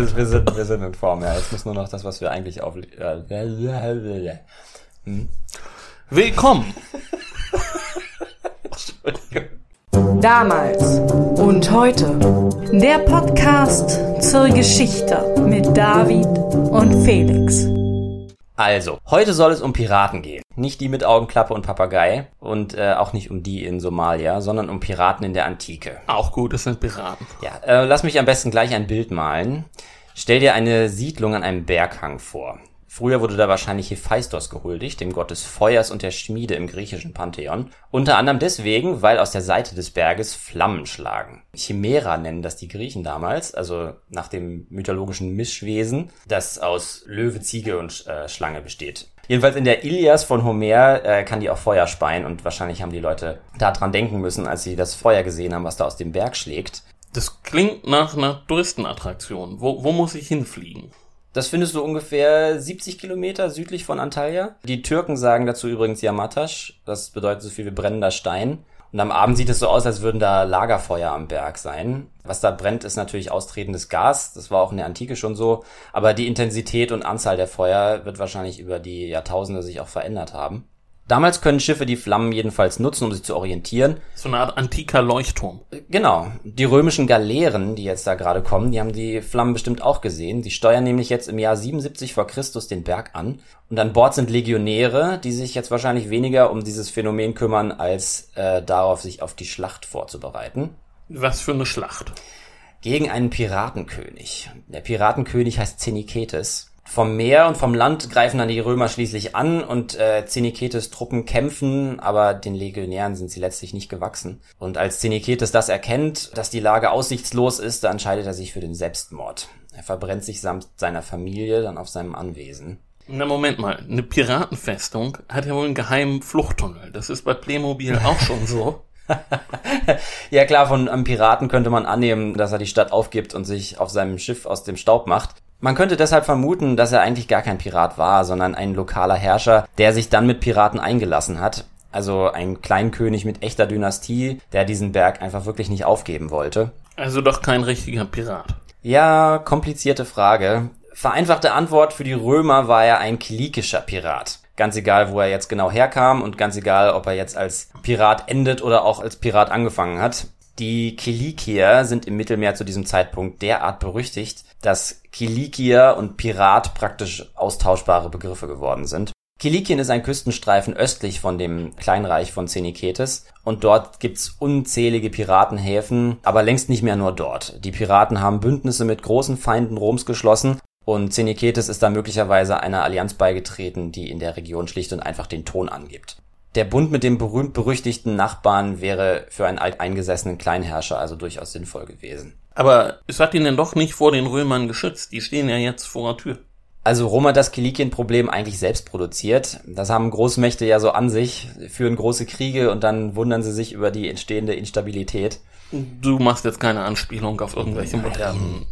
wir, wir, sind, wir sind in Form, ja. Jetzt muss nur noch das, was wir eigentlich auf... Hm? Willkommen! Damals und heute. Der Podcast zur Geschichte mit David und Felix. Also, heute soll es um Piraten gehen. Nicht die mit Augenklappe und Papagei und äh, auch nicht um die in Somalia, sondern um Piraten in der Antike. Auch gut, es sind Piraten. Ja, äh, lass mich am besten gleich ein Bild malen. Stell dir eine Siedlung an einem Berghang vor. Früher wurde da wahrscheinlich Hephaistos gehuldigt, dem Gott des Feuers und der Schmiede im griechischen Pantheon. Unter anderem deswegen, weil aus der Seite des Berges Flammen schlagen. Chimera nennen das die Griechen damals, also nach dem mythologischen Mischwesen, das aus Löwe, Ziege und äh, Schlange besteht. Jedenfalls in der Ilias von Homer äh, kann die auch Feuer speien und wahrscheinlich haben die Leute da dran denken müssen, als sie das Feuer gesehen haben, was da aus dem Berg schlägt. Das klingt nach einer Touristenattraktion. Wo, wo muss ich hinfliegen? Das findest du ungefähr 70 Kilometer südlich von Antalya. Die Türken sagen dazu übrigens Yamatash. Das bedeutet so viel wie brennender Stein. Und am Abend sieht es so aus, als würden da Lagerfeuer am Berg sein. Was da brennt, ist natürlich austretendes Gas. Das war auch in der Antike schon so. Aber die Intensität und Anzahl der Feuer wird wahrscheinlich über die Jahrtausende sich auch verändert haben. Damals können Schiffe die Flammen jedenfalls nutzen, um sich zu orientieren. So eine Art antiker Leuchtturm. Genau. Die römischen Galeeren, die jetzt da gerade kommen, die haben die Flammen bestimmt auch gesehen. Die steuern nämlich jetzt im Jahr 77 vor Christus den Berg an. Und an Bord sind Legionäre, die sich jetzt wahrscheinlich weniger um dieses Phänomen kümmern, als äh, darauf, sich auf die Schlacht vorzubereiten. Was für eine Schlacht? Gegen einen Piratenkönig. Der Piratenkönig heißt Zeniketes. Vom Meer und vom Land greifen dann die Römer schließlich an und äh, Zeniketes Truppen kämpfen, aber den Legionären sind sie letztlich nicht gewachsen. Und als Zeniketes das erkennt, dass die Lage aussichtslos ist, dann entscheidet er sich für den Selbstmord. Er verbrennt sich samt seiner Familie dann auf seinem Anwesen. Na Moment mal, eine Piratenfestung hat ja wohl einen geheimen Fluchttunnel. Das ist bei Playmobil auch schon so. ja klar, von einem Piraten könnte man annehmen, dass er die Stadt aufgibt und sich auf seinem Schiff aus dem Staub macht. Man könnte deshalb vermuten, dass er eigentlich gar kein Pirat war, sondern ein lokaler Herrscher, der sich dann mit Piraten eingelassen hat. Also ein Kleinkönig mit echter Dynastie, der diesen Berg einfach wirklich nicht aufgeben wollte. Also doch kein richtiger Pirat. Ja, komplizierte Frage. Vereinfachte Antwort für die Römer war er ein kilikischer Pirat. Ganz egal, wo er jetzt genau herkam und ganz egal, ob er jetzt als Pirat endet oder auch als Pirat angefangen hat. Die Kilikier sind im Mittelmeer zu diesem Zeitpunkt derart berüchtigt, dass Kilikier und Pirat praktisch austauschbare Begriffe geworden sind. Kilikien ist ein Küstenstreifen östlich von dem Kleinreich von Zeniketes und dort gibt's unzählige Piratenhäfen, aber längst nicht mehr nur dort. Die Piraten haben Bündnisse mit großen Feinden Roms geschlossen und Zeniketes ist da möglicherweise einer Allianz beigetreten, die in der Region schlicht und einfach den Ton angibt. Der Bund mit dem berühmt-berüchtigten Nachbarn wäre für einen alteingesessenen Kleinherrscher also durchaus sinnvoll gewesen. Aber es hat ihn denn doch nicht vor den Römern geschützt. Die stehen ja jetzt vor der Tür. Also Rom hat das Kilikien-Problem eigentlich selbst produziert. Das haben Großmächte ja so an sich, führen große Kriege und dann wundern sie sich über die entstehende Instabilität. Du machst jetzt keine Anspielung auf irgendwelche modernen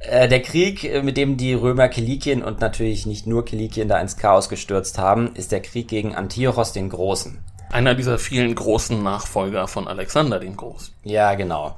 äh, der Krieg, äh, mit dem die Römer Kilikien und natürlich nicht nur Kilikien da ins Chaos gestürzt haben, ist der Krieg gegen Antiochos den Großen. Einer dieser vielen großen Nachfolger von Alexander dem Großen. Ja, genau.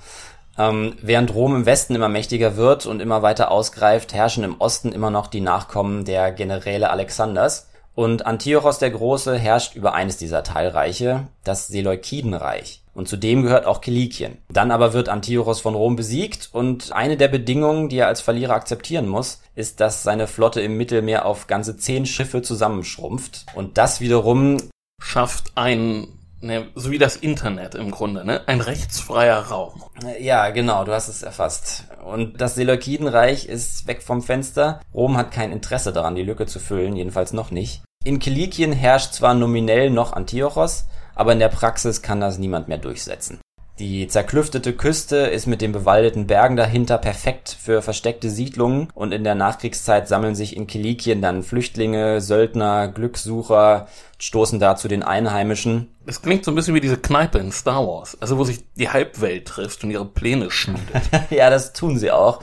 Ähm, während Rom im Westen immer mächtiger wird und immer weiter ausgreift, herrschen im Osten immer noch die Nachkommen der Generäle Alexanders. Und Antiochos der Große herrscht über eines dieser Teilreiche, das Seleukidenreich. Und zu dem gehört auch Kilikien. Dann aber wird Antiochos von Rom besiegt und eine der Bedingungen, die er als Verlierer akzeptieren muss, ist, dass seine Flotte im Mittelmeer auf ganze zehn Schiffe zusammenschrumpft. Und das wiederum schafft ein, ne, so wie das Internet im Grunde, ne, ein rechtsfreier Raum. Ja, genau, du hast es erfasst. Und das Seleukidenreich ist weg vom Fenster. Rom hat kein Interesse daran, die Lücke zu füllen, jedenfalls noch nicht. In Kilikien herrscht zwar nominell noch Antiochos, aber in der Praxis kann das niemand mehr durchsetzen. Die zerklüftete Küste ist mit den bewaldeten Bergen dahinter perfekt für versteckte Siedlungen und in der Nachkriegszeit sammeln sich in Kilikien dann Flüchtlinge, Söldner, Glückssucher, stoßen da zu den Einheimischen. Es klingt so ein bisschen wie diese Kneipe in Star Wars, also wo sich die Halbwelt trifft und ihre Pläne schmiedet. ja, das tun sie auch.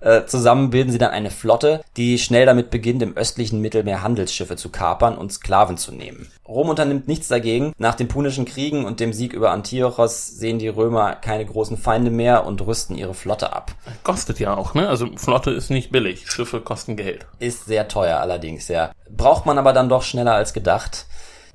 Äh, zusammen bilden sie dann eine Flotte, die schnell damit beginnt, im östlichen Mittelmeer Handelsschiffe zu kapern und Sklaven zu nehmen. Rom unternimmt nichts dagegen. Nach den Punischen Kriegen und dem Sieg über Antiochos sehen die Römer keine großen Feinde mehr und rüsten ihre Flotte ab. Kostet ja auch, ne? Also Flotte ist nicht billig. Schiffe kosten Geld. Ist sehr teuer allerdings, ja. Braucht man aber dann doch schneller als gedacht.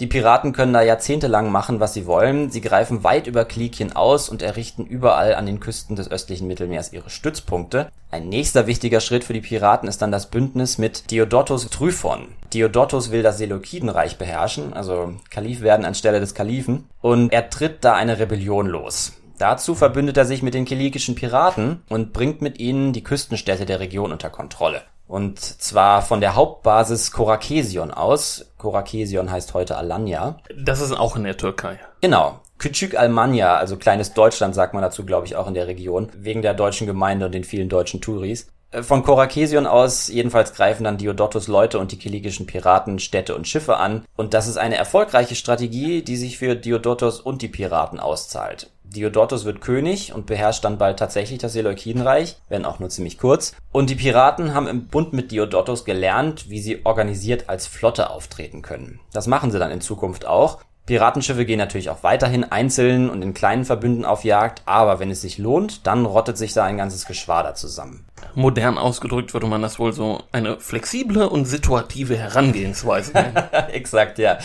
Die Piraten können da jahrzehntelang machen, was sie wollen. Sie greifen weit über Klikien aus und errichten überall an den Küsten des östlichen Mittelmeers ihre Stützpunkte. Ein nächster wichtiger Schritt für die Piraten ist dann das Bündnis mit Diodotus Tryphon. Diodotus will das Seleukidenreich beherrschen, also Kalif werden anstelle des Kalifen, und er tritt da eine Rebellion los. Dazu verbündet er sich mit den kilikischen Piraten und bringt mit ihnen die Küstenstädte der Region unter Kontrolle. Und zwar von der Hauptbasis Korakesion aus. Korakesion heißt heute Alanya. Das ist auch in der Türkei. Genau. Küçük Almanya, also kleines Deutschland sagt man dazu, glaube ich, auch in der Region, wegen der deutschen Gemeinde und den vielen deutschen Touris. Äh, von Korakesion aus jedenfalls greifen dann Diodotus Leute und die kilikischen Piraten Städte und Schiffe an. Und das ist eine erfolgreiche Strategie, die sich für Diodotus und die Piraten auszahlt. Diodotus wird König und beherrscht dann bald tatsächlich das Seleukidenreich, wenn auch nur ziemlich kurz. Und die Piraten haben im Bund mit Diodotus gelernt, wie sie organisiert als Flotte auftreten können. Das machen sie dann in Zukunft auch. Piratenschiffe gehen natürlich auch weiterhin einzeln und in kleinen Verbünden auf Jagd, aber wenn es sich lohnt, dann rottet sich da ein ganzes Geschwader zusammen. Modern ausgedrückt würde man das wohl so eine flexible und situative Herangehensweise nennen. Exakt, ja.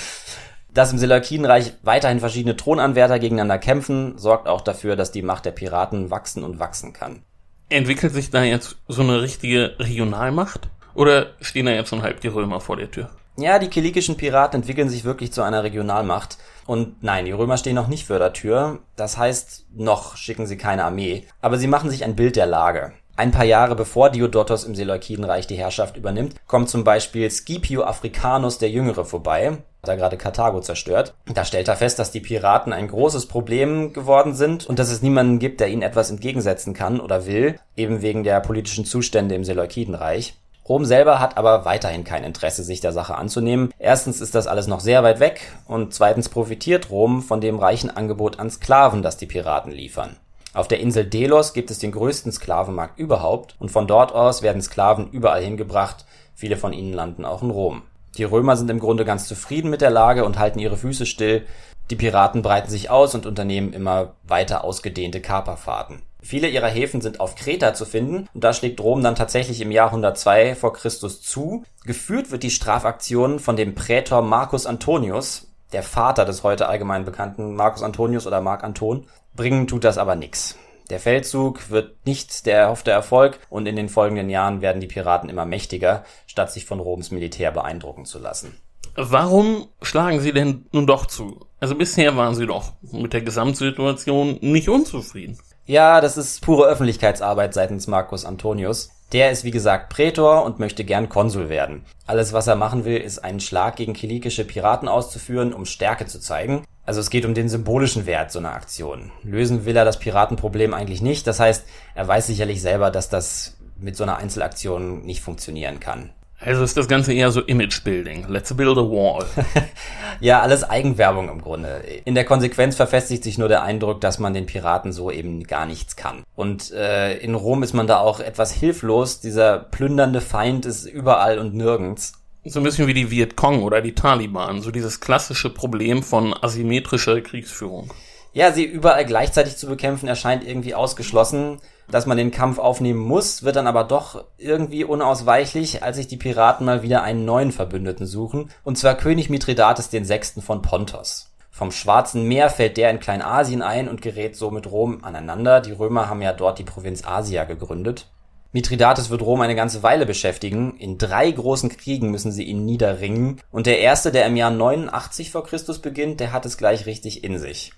Dass im Seleukidenreich weiterhin verschiedene Thronanwärter gegeneinander kämpfen, sorgt auch dafür, dass die Macht der Piraten wachsen und wachsen kann. Entwickelt sich da jetzt so eine richtige Regionalmacht? Oder stehen da jetzt schon halb die Römer vor der Tür? Ja, die kilikischen Piraten entwickeln sich wirklich zu einer Regionalmacht. Und nein, die Römer stehen noch nicht vor der Tür. Das heißt, noch schicken sie keine Armee. Aber sie machen sich ein Bild der Lage. Ein paar Jahre bevor Diodotos im Seleukidenreich die Herrschaft übernimmt, kommt zum Beispiel Scipio Africanus der Jüngere vorbei hat er gerade Karthago zerstört. Da stellt er fest, dass die Piraten ein großes Problem geworden sind und dass es niemanden gibt, der ihnen etwas entgegensetzen kann oder will, eben wegen der politischen Zustände im Seleukidenreich. Rom selber hat aber weiterhin kein Interesse, sich der Sache anzunehmen. Erstens ist das alles noch sehr weit weg und zweitens profitiert Rom von dem reichen Angebot an Sklaven, das die Piraten liefern. Auf der Insel Delos gibt es den größten Sklavenmarkt überhaupt und von dort aus werden Sklaven überall hingebracht, viele von ihnen landen auch in Rom. Die Römer sind im Grunde ganz zufrieden mit der Lage und halten ihre Füße still. Die Piraten breiten sich aus und unternehmen immer weiter ausgedehnte Kaperfahrten. Viele ihrer Häfen sind auf Kreta zu finden und da schlägt Rom dann tatsächlich im Jahr 102 vor Christus zu. Geführt wird die Strafaktion von dem Prätor Marcus Antonius, der Vater des heute allgemein bekannten Marcus Antonius oder Marc Anton. Bringen tut das aber nix. Der Feldzug wird nicht der erhoffte Erfolg und in den folgenden Jahren werden die Piraten immer mächtiger, statt sich von Roms Militär beeindrucken zu lassen. Warum schlagen sie denn nun doch zu? Also bisher waren sie doch mit der Gesamtsituation nicht unzufrieden. Ja, das ist pure Öffentlichkeitsarbeit seitens Marcus Antonius. Der ist wie gesagt Prätor und möchte gern Konsul werden. Alles, was er machen will, ist einen Schlag gegen kilikische Piraten auszuführen, um Stärke zu zeigen. Also es geht um den symbolischen Wert so einer Aktion. Lösen will er das Piratenproblem eigentlich nicht. Das heißt, er weiß sicherlich selber, dass das mit so einer Einzelaktion nicht funktionieren kann. Also ist das Ganze eher so Image-Building. Let's build a wall. ja, alles Eigenwerbung im Grunde. In der Konsequenz verfestigt sich nur der Eindruck, dass man den Piraten so eben gar nichts kann. Und äh, in Rom ist man da auch etwas hilflos. Dieser plündernde Feind ist überall und nirgends. So ein bisschen wie die Vietcong oder die Taliban. So dieses klassische Problem von asymmetrischer Kriegsführung. Ja, sie überall gleichzeitig zu bekämpfen erscheint irgendwie ausgeschlossen dass man den Kampf aufnehmen muss, wird dann aber doch irgendwie unausweichlich, als sich die Piraten mal wieder einen neuen Verbündeten suchen, und zwar König Mithridates VI. von Pontos. Vom Schwarzen Meer fällt der in Kleinasien ein und gerät so mit Rom aneinander. Die Römer haben ja dort die Provinz Asia gegründet. Mithridates wird Rom eine ganze Weile beschäftigen. In drei großen Kriegen müssen sie ihn niederringen. Und der erste, der im Jahr 89 vor Christus beginnt, der hat es gleich richtig in sich.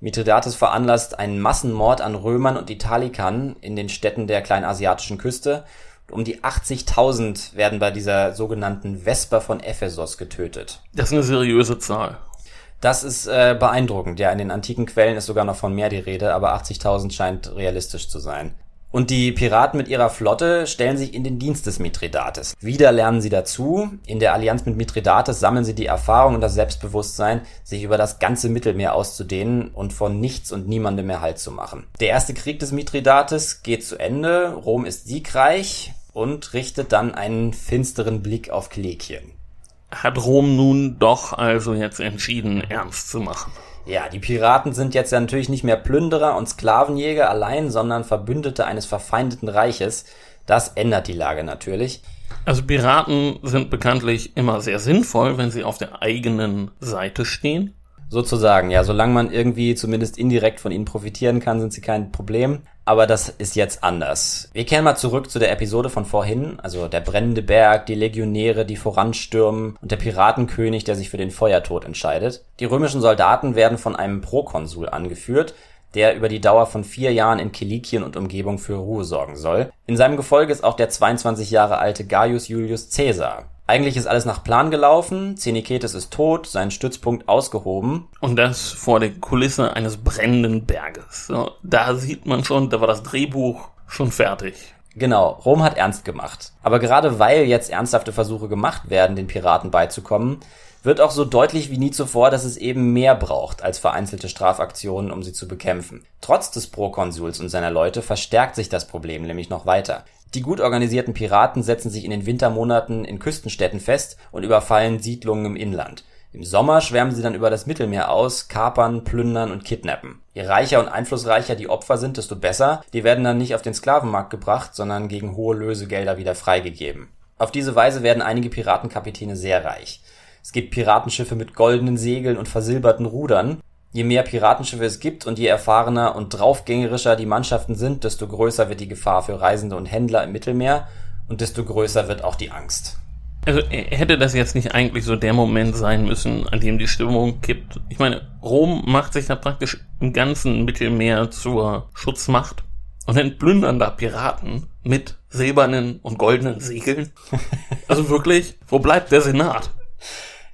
Mithridates veranlasst einen Massenmord an Römern und Italikern in den Städten der kleinasiatischen Küste. Um die 80.000 werden bei dieser sogenannten Vesper von Ephesos getötet. Das ist eine seriöse Zahl. Das ist äh, beeindruckend. Ja, in den antiken Quellen ist sogar noch von mehr die Rede, aber 80.000 scheint realistisch zu sein. Und die Piraten mit ihrer Flotte stellen sich in den Dienst des Mithridates. Wieder lernen sie dazu. In der Allianz mit Mithridates sammeln sie die Erfahrung und das Selbstbewusstsein, sich über das ganze Mittelmeer auszudehnen und von nichts und niemandem mehr Halt zu machen. Der erste Krieg des Mithridates geht zu Ende. Rom ist siegreich und richtet dann einen finsteren Blick auf Kilikien. Hat Rom nun doch also jetzt entschieden, ernst zu machen? Ja, die Piraten sind jetzt ja natürlich nicht mehr Plünderer und Sklavenjäger allein, sondern Verbündete eines verfeindeten Reiches. Das ändert die Lage natürlich. Also Piraten sind bekanntlich immer sehr sinnvoll, wenn sie auf der eigenen Seite stehen. Sozusagen, ja, solange man irgendwie zumindest indirekt von ihnen profitieren kann, sind sie kein Problem. Aber das ist jetzt anders. Wir kehren mal zurück zu der Episode von vorhin, also der brennende Berg, die Legionäre, die voranstürmen und der Piratenkönig, der sich für den Feuertod entscheidet. Die römischen Soldaten werden von einem Prokonsul angeführt, der über die Dauer von vier Jahren in Kilikien und Umgebung für Ruhe sorgen soll. In seinem Gefolge ist auch der 22 Jahre alte Gaius Julius Caesar. Eigentlich ist alles nach Plan gelaufen, Zeniketes ist tot, sein Stützpunkt ausgehoben. Und das vor der Kulisse eines brennenden Berges. So, da sieht man schon, da war das Drehbuch schon fertig. Genau, Rom hat ernst gemacht. Aber gerade weil jetzt ernsthafte Versuche gemacht werden, den Piraten beizukommen, wird auch so deutlich wie nie zuvor, dass es eben mehr braucht als vereinzelte Strafaktionen, um sie zu bekämpfen. Trotz des Prokonsuls und seiner Leute verstärkt sich das Problem nämlich noch weiter. Die gut organisierten Piraten setzen sich in den Wintermonaten in Küstenstädten fest und überfallen Siedlungen im Inland. Im Sommer schwärmen sie dann über das Mittelmeer aus, kapern, plündern und kidnappen. Je reicher und einflussreicher die Opfer sind, desto besser. Die werden dann nicht auf den Sklavenmarkt gebracht, sondern gegen hohe Lösegelder wieder freigegeben. Auf diese Weise werden einige Piratenkapitäne sehr reich. Es gibt Piratenschiffe mit goldenen Segeln und versilberten Rudern. Je mehr Piratenschiffe es gibt und je erfahrener und draufgängerischer die Mannschaften sind, desto größer wird die Gefahr für Reisende und Händler im Mittelmeer und desto größer wird auch die Angst. Also äh, hätte das jetzt nicht eigentlich so der Moment sein müssen, an dem die Stimmung kippt? Ich meine, Rom macht sich da praktisch im ganzen Mittelmeer zur Schutzmacht und dann plündern da Piraten mit silbernen und goldenen Segeln. Also wirklich, wo bleibt der Senat?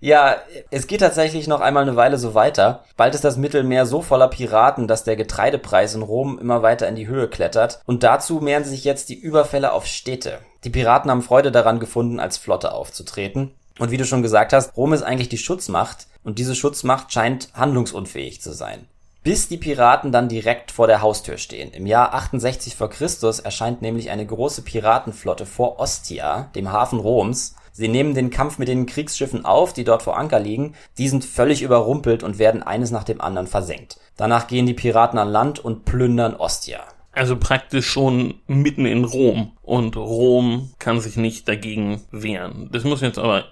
Ja, es geht tatsächlich noch einmal eine Weile so weiter. Bald ist das Mittelmeer so voller Piraten, dass der Getreidepreis in Rom immer weiter in die Höhe klettert. Und dazu mehren sich jetzt die Überfälle auf Städte. Die Piraten haben Freude daran gefunden, als Flotte aufzutreten. Und wie du schon gesagt hast, Rom ist eigentlich die Schutzmacht und diese Schutzmacht scheint handlungsunfähig zu sein. Bis die Piraten dann direkt vor der Haustür stehen. Im Jahr 68 vor Christus erscheint nämlich eine große Piratenflotte vor Ostia, dem Hafen Roms, Sie nehmen den Kampf mit den Kriegsschiffen auf, die dort vor Anker liegen. Die sind völlig überrumpelt und werden eines nach dem anderen versenkt. Danach gehen die Piraten an Land und plündern Ostia. Also praktisch schon mitten in Rom. Und Rom kann sich nicht dagegen wehren. Das muss jetzt aber,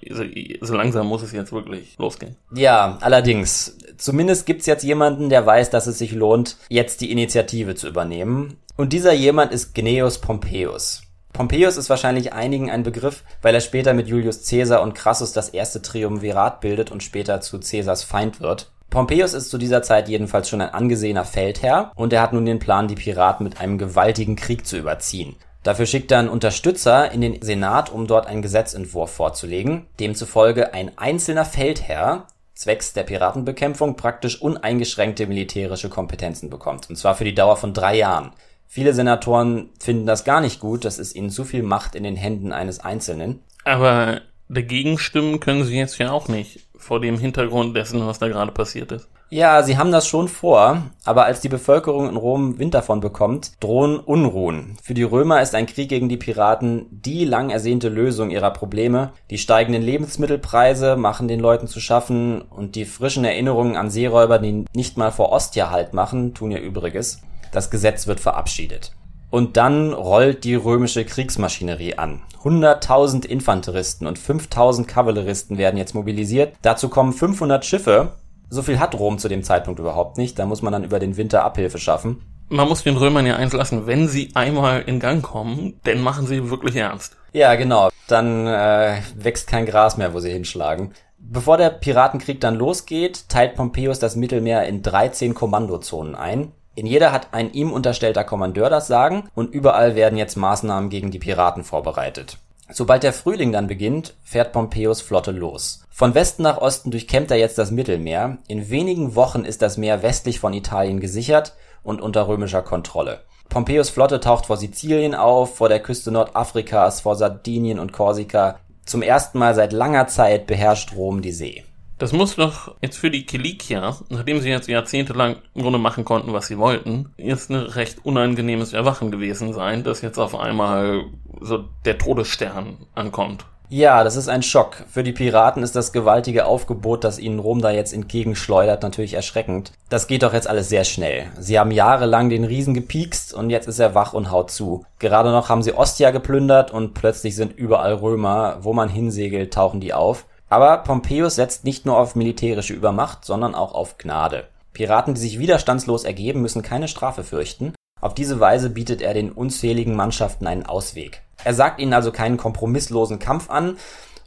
so langsam muss es jetzt wirklich losgehen. Ja, allerdings. Zumindest gibt's jetzt jemanden, der weiß, dass es sich lohnt, jetzt die Initiative zu übernehmen. Und dieser jemand ist Gnaeus Pompeius. Pompeius ist wahrscheinlich einigen ein Begriff, weil er später mit Julius Caesar und Crassus das erste Triumvirat bildet und später zu Caesars Feind wird. Pompeius ist zu dieser Zeit jedenfalls schon ein angesehener Feldherr und er hat nun den Plan, die Piraten mit einem gewaltigen Krieg zu überziehen. Dafür schickt er einen Unterstützer in den Senat, um dort einen Gesetzentwurf vorzulegen, demzufolge ein einzelner Feldherr zwecks der Piratenbekämpfung praktisch uneingeschränkte militärische Kompetenzen bekommt, und zwar für die Dauer von drei Jahren. Viele Senatoren finden das gar nicht gut, das ist ihnen zu viel Macht in den Händen eines Einzelnen. Aber dagegen stimmen können sie jetzt ja auch nicht, vor dem Hintergrund dessen, was da gerade passiert ist. Ja, sie haben das schon vor, aber als die Bevölkerung in Rom Wind davon bekommt, drohen Unruhen. Für die Römer ist ein Krieg gegen die Piraten die lang ersehnte Lösung ihrer Probleme. Die steigenden Lebensmittelpreise machen den Leuten zu schaffen und die frischen Erinnerungen an Seeräuber, die nicht mal vor Ostia Halt machen, tun ihr Übriges. Das Gesetz wird verabschiedet. Und dann rollt die römische Kriegsmaschinerie an. 100.000 Infanteristen und 5.000 Kavalleristen werden jetzt mobilisiert. Dazu kommen 500 Schiffe. So viel hat Rom zu dem Zeitpunkt überhaupt nicht. Da muss man dann über den Winter Abhilfe schaffen. Man muss den Römern ja eins lassen, wenn sie einmal in Gang kommen, dann machen sie wirklich ernst. Ja, genau. Dann äh, wächst kein Gras mehr, wo sie hinschlagen. Bevor der Piratenkrieg dann losgeht, teilt Pompeius das Mittelmeer in 13 Kommandozonen ein. In jeder hat ein ihm unterstellter Kommandeur das Sagen und überall werden jetzt Maßnahmen gegen die Piraten vorbereitet. Sobald der Frühling dann beginnt, fährt Pompeius Flotte los. Von Westen nach Osten durchkämmt er jetzt das Mittelmeer. In wenigen Wochen ist das Meer westlich von Italien gesichert und unter römischer Kontrolle. Pompeius Flotte taucht vor Sizilien auf, vor der Küste Nordafrikas, vor Sardinien und Korsika. Zum ersten Mal seit langer Zeit beherrscht Rom die See. Das muss doch jetzt für die Kilikier, nachdem sie jetzt jahrzehntelang im Grunde machen konnten, was sie wollten, jetzt ein recht unangenehmes Erwachen gewesen sein, dass jetzt auf einmal so der Todesstern ankommt. Ja, das ist ein Schock. Für die Piraten ist das gewaltige Aufgebot, das ihnen Rom da jetzt entgegenschleudert, natürlich erschreckend. Das geht doch jetzt alles sehr schnell. Sie haben jahrelang den Riesen gepiekst und jetzt ist er wach und haut zu. Gerade noch haben sie Ostia geplündert und plötzlich sind überall Römer. Wo man hinsegelt, tauchen die auf. Aber Pompeius setzt nicht nur auf militärische Übermacht, sondern auch auf Gnade. Piraten, die sich widerstandslos ergeben, müssen keine Strafe fürchten. Auf diese Weise bietet er den unzähligen Mannschaften einen Ausweg. Er sagt ihnen also keinen kompromisslosen Kampf an.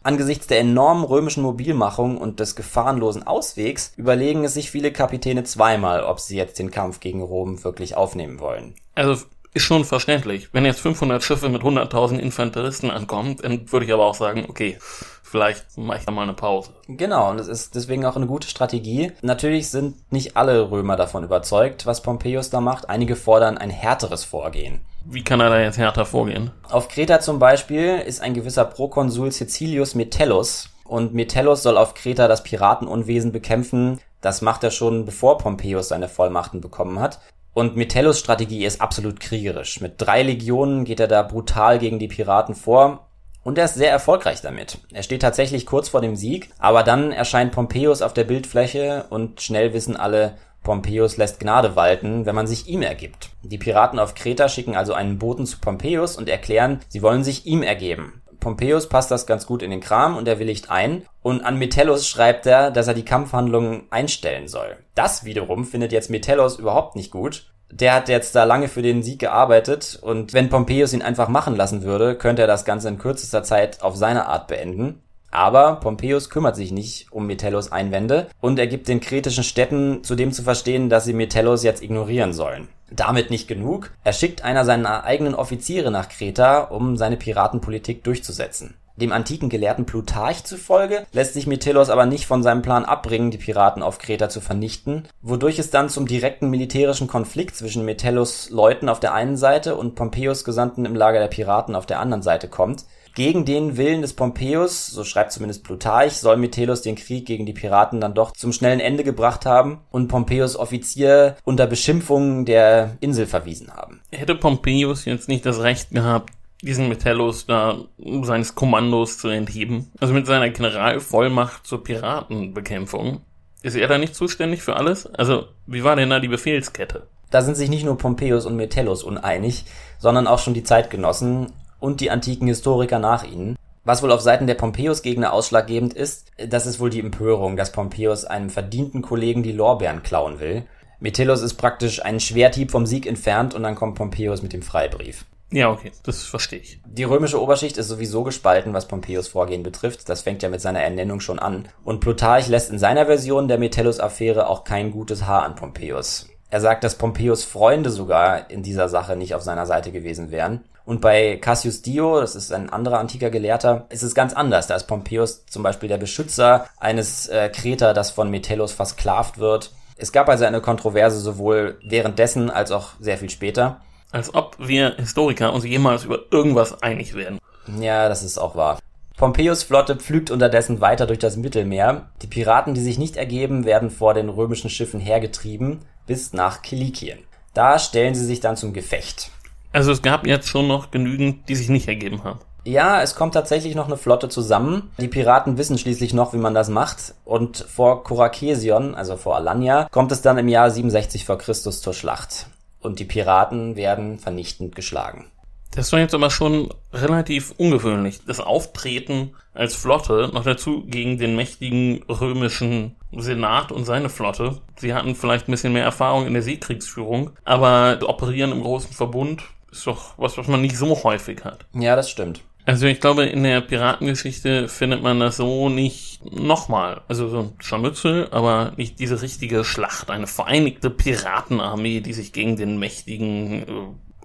Angesichts der enormen römischen Mobilmachung und des gefahrenlosen Auswegs überlegen es sich viele Kapitäne zweimal, ob sie jetzt den Kampf gegen Rom wirklich aufnehmen wollen. Also ist schon verständlich. Wenn jetzt 500 Schiffe mit 100.000 Infanteristen ankommen, dann würde ich aber auch sagen, okay, vielleicht mache ich da mal eine Pause. Genau, und es ist deswegen auch eine gute Strategie. Natürlich sind nicht alle Römer davon überzeugt, was Pompeius da macht. Einige fordern ein härteres Vorgehen. Wie kann er da jetzt härter vorgehen? Auf Kreta zum Beispiel ist ein gewisser Prokonsul Cecilius Metellus. Und Metellus soll auf Kreta das Piratenunwesen bekämpfen. Das macht er schon bevor Pompeius seine Vollmachten bekommen hat. Und Metellus Strategie ist absolut kriegerisch. Mit drei Legionen geht er da brutal gegen die Piraten vor und er ist sehr erfolgreich damit. Er steht tatsächlich kurz vor dem Sieg, aber dann erscheint Pompeius auf der Bildfläche und schnell wissen alle, Pompeius lässt Gnade walten, wenn man sich ihm ergibt. Die Piraten auf Kreta schicken also einen Boten zu Pompeius und erklären, sie wollen sich ihm ergeben. Pompeius passt das ganz gut in den Kram und er willigt ein. Und an Metellus schreibt er, dass er die Kampfhandlungen einstellen soll. Das wiederum findet jetzt Metellus überhaupt nicht gut der hat jetzt da lange für den Sieg gearbeitet und wenn Pompeius ihn einfach machen lassen würde, könnte er das Ganze in kürzester Zeit auf seine Art beenden. Aber Pompeius kümmert sich nicht um Metellus Einwände und er gibt den kretischen Städten zudem zu verstehen, dass sie Metellus jetzt ignorieren sollen. Damit nicht genug. Er schickt einer seiner eigenen Offiziere nach Kreta, um seine Piratenpolitik durchzusetzen. Dem antiken Gelehrten Plutarch zufolge lässt sich Metellus aber nicht von seinem Plan abbringen, die Piraten auf Kreta zu vernichten, wodurch es dann zum direkten militärischen Konflikt zwischen Metellus Leuten auf der einen Seite und Pompeius Gesandten im Lager der Piraten auf der anderen Seite kommt. Gegen den Willen des Pompeius, so schreibt zumindest Plutarch, soll Metellus den Krieg gegen die Piraten dann doch zum schnellen Ende gebracht haben und Pompeius Offizier unter Beschimpfungen der Insel verwiesen haben. Hätte Pompeius jetzt nicht das Recht gehabt, diesen Metellus da seines Kommandos zu entheben. Also mit seiner Generalvollmacht zur Piratenbekämpfung. Ist er da nicht zuständig für alles? Also, wie war denn da die Befehlskette? Da sind sich nicht nur Pompeius und Metellus uneinig, sondern auch schon die Zeitgenossen und die antiken Historiker nach ihnen. Was wohl auf Seiten der Pompeius-Gegner ausschlaggebend ist, das ist wohl die Empörung, dass Pompeius einem verdienten Kollegen die Lorbeeren klauen will. Metellus ist praktisch einen Schwerthieb vom Sieg entfernt und dann kommt Pompeius mit dem Freibrief. Ja, okay, das verstehe ich. Die römische Oberschicht ist sowieso gespalten, was Pompeius Vorgehen betrifft. Das fängt ja mit seiner Ernennung schon an. Und Plutarch lässt in seiner Version der Metellus-Affäre auch kein gutes Haar an Pompeius. Er sagt, dass Pompeius Freunde sogar in dieser Sache nicht auf seiner Seite gewesen wären. Und bei Cassius Dio, das ist ein anderer antiker Gelehrter, ist es ganz anders. Da ist Pompeius zum Beispiel der Beschützer eines äh, Kreter, das von Metellus versklavt wird. Es gab also eine Kontroverse sowohl währenddessen als auch sehr viel später. Als ob wir Historiker uns jemals über irgendwas einig werden. Ja, das ist auch wahr. Pompeius Flotte pflügt unterdessen weiter durch das Mittelmeer. Die Piraten, die sich nicht ergeben, werden vor den römischen Schiffen hergetrieben bis nach Kilikien. Da stellen sie sich dann zum Gefecht. Also es gab jetzt schon noch genügend, die sich nicht ergeben haben. Ja, es kommt tatsächlich noch eine Flotte zusammen. Die Piraten wissen schließlich noch, wie man das macht. Und vor Korakesion, also vor Alanya, kommt es dann im Jahr 67 vor Christus zur Schlacht und die Piraten werden vernichtend geschlagen. Das war jetzt aber schon relativ ungewöhnlich. Das Auftreten als Flotte, noch dazu gegen den mächtigen römischen Senat und seine Flotte. Sie hatten vielleicht ein bisschen mehr Erfahrung in der Seekriegsführung, aber operieren im großen Verbund ist doch was, was man nicht so häufig hat. Ja, das stimmt. Also ich glaube, in der Piratengeschichte findet man das so nicht nochmal. Also so ein Scharmützel, aber nicht diese richtige Schlacht. Eine vereinigte Piratenarmee, die sich gegen den mächtigen äh,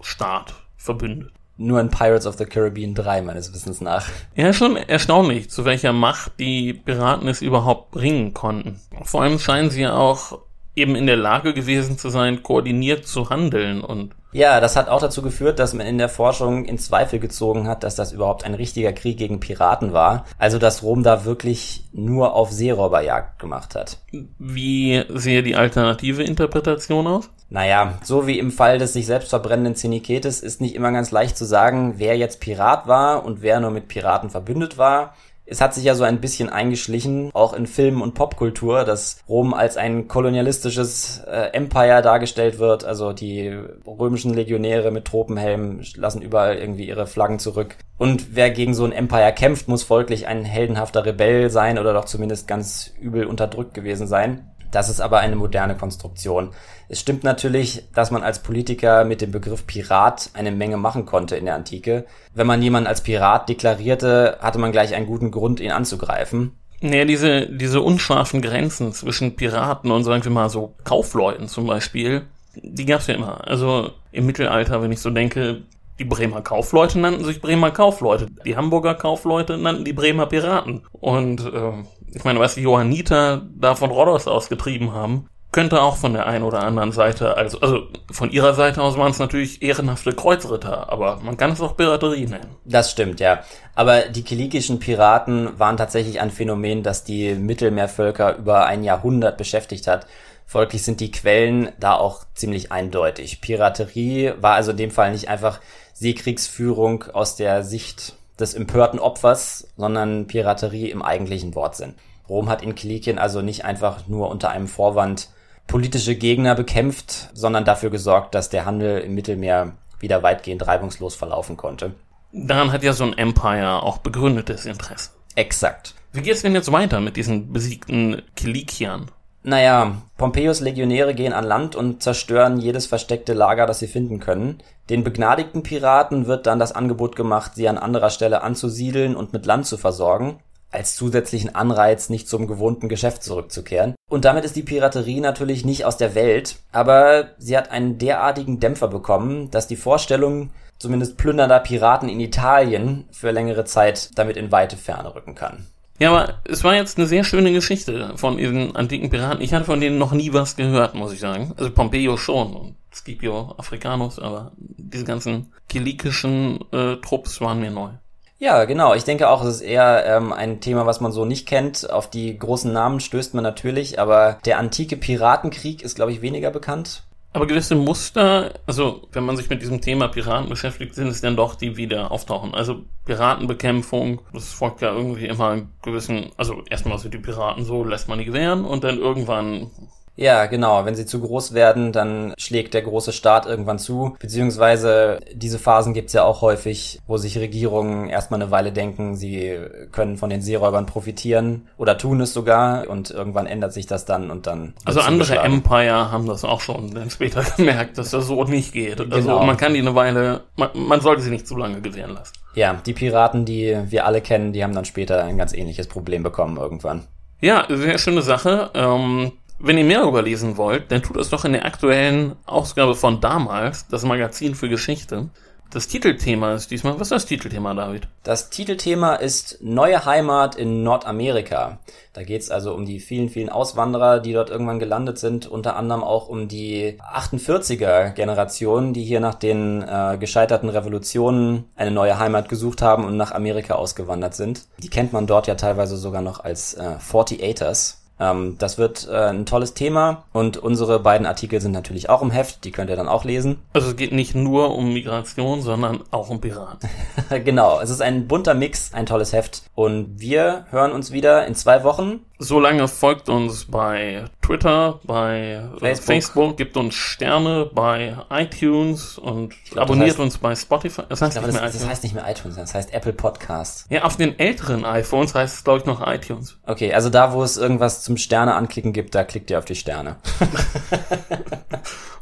Staat verbündet. Nur in Pirates of the Caribbean 3, meines Wissens nach. Ja, schon erstaunlich, zu welcher Macht die Piraten es überhaupt bringen konnten. Vor allem scheinen sie ja auch eben in der Lage gewesen zu sein, koordiniert zu handeln und ja, das hat auch dazu geführt, dass man in der Forschung in Zweifel gezogen hat, dass das überhaupt ein richtiger Krieg gegen Piraten war. Also, dass Rom da wirklich nur auf Seeräuberjagd gemacht hat. Wie sehe die alternative Interpretation aus? Naja, so wie im Fall des sich selbst verbrennenden Zeniketes ist nicht immer ganz leicht zu sagen, wer jetzt Pirat war und wer nur mit Piraten verbündet war. Es hat sich ja so ein bisschen eingeschlichen, auch in Film und Popkultur, dass Rom als ein kolonialistisches äh, Empire dargestellt wird. Also die römischen Legionäre mit Tropenhelmen lassen überall irgendwie ihre Flaggen zurück. Und wer gegen so ein Empire kämpft, muss folglich ein heldenhafter Rebell sein oder doch zumindest ganz übel unterdrückt gewesen sein. Das ist aber eine moderne Konstruktion. Es stimmt natürlich, dass man als Politiker mit dem Begriff Pirat eine Menge machen konnte in der Antike. Wenn man jemanden als Pirat deklarierte, hatte man gleich einen guten Grund, ihn anzugreifen. Naja, diese, diese unscharfen Grenzen zwischen Piraten und sagen wir mal so Kaufleuten zum Beispiel, die gab's ja immer. Also im Mittelalter, wenn ich so denke, die Bremer Kaufleute nannten sich Bremer Kaufleute. Die Hamburger Kaufleute nannten die Bremer Piraten. Und äh, ich meine, was die Johanniter da von Rhodos ausgetrieben haben, könnte auch von der einen oder anderen Seite, also, also von ihrer Seite aus waren es natürlich ehrenhafte Kreuzritter, aber man kann es auch Piraterie nennen. Das stimmt, ja. Aber die kilikischen Piraten waren tatsächlich ein Phänomen, das die Mittelmeervölker über ein Jahrhundert beschäftigt hat. Folglich sind die Quellen da auch ziemlich eindeutig. Piraterie war also in dem Fall nicht einfach Seekriegsführung aus der Sicht des empörten Opfers, sondern Piraterie im eigentlichen Wortsinn. Rom hat in Kilikien also nicht einfach nur unter einem Vorwand politische Gegner bekämpft, sondern dafür gesorgt, dass der Handel im Mittelmeer wieder weitgehend reibungslos verlaufen konnte. Daran hat ja so ein Empire auch begründetes Interesse. Exakt. Wie geht's denn jetzt weiter mit diesen besiegten Kilikiern? Naja, Pompeius Legionäre gehen an Land und zerstören jedes versteckte Lager, das sie finden können. Den begnadigten Piraten wird dann das Angebot gemacht, sie an anderer Stelle anzusiedeln und mit Land zu versorgen, als zusätzlichen Anreiz, nicht zum gewohnten Geschäft zurückzukehren. Und damit ist die Piraterie natürlich nicht aus der Welt, aber sie hat einen derartigen Dämpfer bekommen, dass die Vorstellung zumindest plündernder Piraten in Italien für längere Zeit damit in weite Ferne rücken kann. Ja, aber es war jetzt eine sehr schöne Geschichte von diesen antiken Piraten. Ich hatte von denen noch nie was gehört, muss ich sagen. Also Pompeo schon und Scipio Africanus, aber diese ganzen kilikischen äh, Trupps waren mir neu. Ja, genau. Ich denke auch, es ist eher ähm, ein Thema, was man so nicht kennt. Auf die großen Namen stößt man natürlich, aber der antike Piratenkrieg ist, glaube ich, weniger bekannt. Aber gewisse Muster, also wenn man sich mit diesem Thema Piraten beschäftigt, sind es dann doch, die wieder auftauchen. Also Piratenbekämpfung, das folgt ja irgendwie immer gewissen, also erstmal sind die Piraten so, lässt man die gewähren und dann irgendwann ja, genau. Wenn sie zu groß werden, dann schlägt der große Staat irgendwann zu. Beziehungsweise diese Phasen gibt's ja auch häufig, wo sich Regierungen erstmal eine Weile denken, sie können von den Seeräubern profitieren oder tun es sogar und irgendwann ändert sich das dann und dann. Also andere Empire haben das auch schon dann später gemerkt, dass das so nicht geht. Also Genau. man kann die eine Weile, man, man sollte sie nicht zu lange gewähren lassen. Ja, die Piraten, die wir alle kennen, die haben dann später ein ganz ähnliches Problem bekommen irgendwann. Ja, sehr schöne Sache. Ähm, wenn ihr mehr darüber lesen wollt, dann tut es doch in der aktuellen Ausgabe von damals, das Magazin für Geschichte. Das Titelthema ist diesmal, was ist das Titelthema, David? Das Titelthema ist Neue Heimat in Nordamerika. Da geht's also um die vielen, vielen Auswanderer, die dort irgendwann gelandet sind, unter anderem auch um die 48er Generation, die hier nach den äh, gescheiterten Revolutionen eine neue Heimat gesucht haben und nach Amerika ausgewandert sind. Die kennt man dort ja teilweise sogar noch als äh, 48ers. Ähm, das wird äh, ein tolles Thema und unsere beiden Artikel sind natürlich auch im Heft, die könnt ihr dann auch lesen. Also es geht nicht nur um Migration, sondern auch um Piraten. genau, es ist ein bunter Mix, ein tolles Heft und wir hören uns wieder in zwei Wochen. Solange folgt uns bei Twitter, bei Facebook, Facebook. Gibt uns Sterne bei iTunes und glaub, das abonniert heißt- uns bei Spotify. Das heißt Ich glaube, nicht das, mehr das iTunes. heißt nicht mehr iTunes, das heißt Apple Podcasts. ja, auf den älteren iPhones heißt es, glaube ich, noch iTunes. Okay, also da, wo es irgendwas zum Sterne anklicken gibt, da klickt ihr auf die Sterne.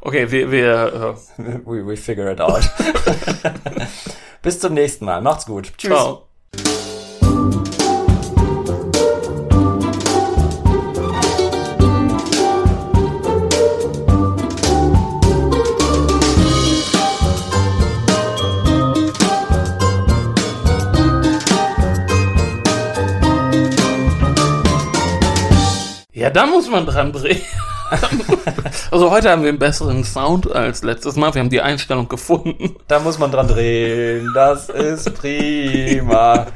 Okay, wir, wir äh, we, we figure it out. Bis zum nächsten Mal. Macht's gut. Tschüss. ciao. Ja, da muss man dran drehen. Also heute haben wir einen besseren Sound als letztes Mal. Wir haben die Einstellung gefunden. Da muss man dran drehen. Das ist prima.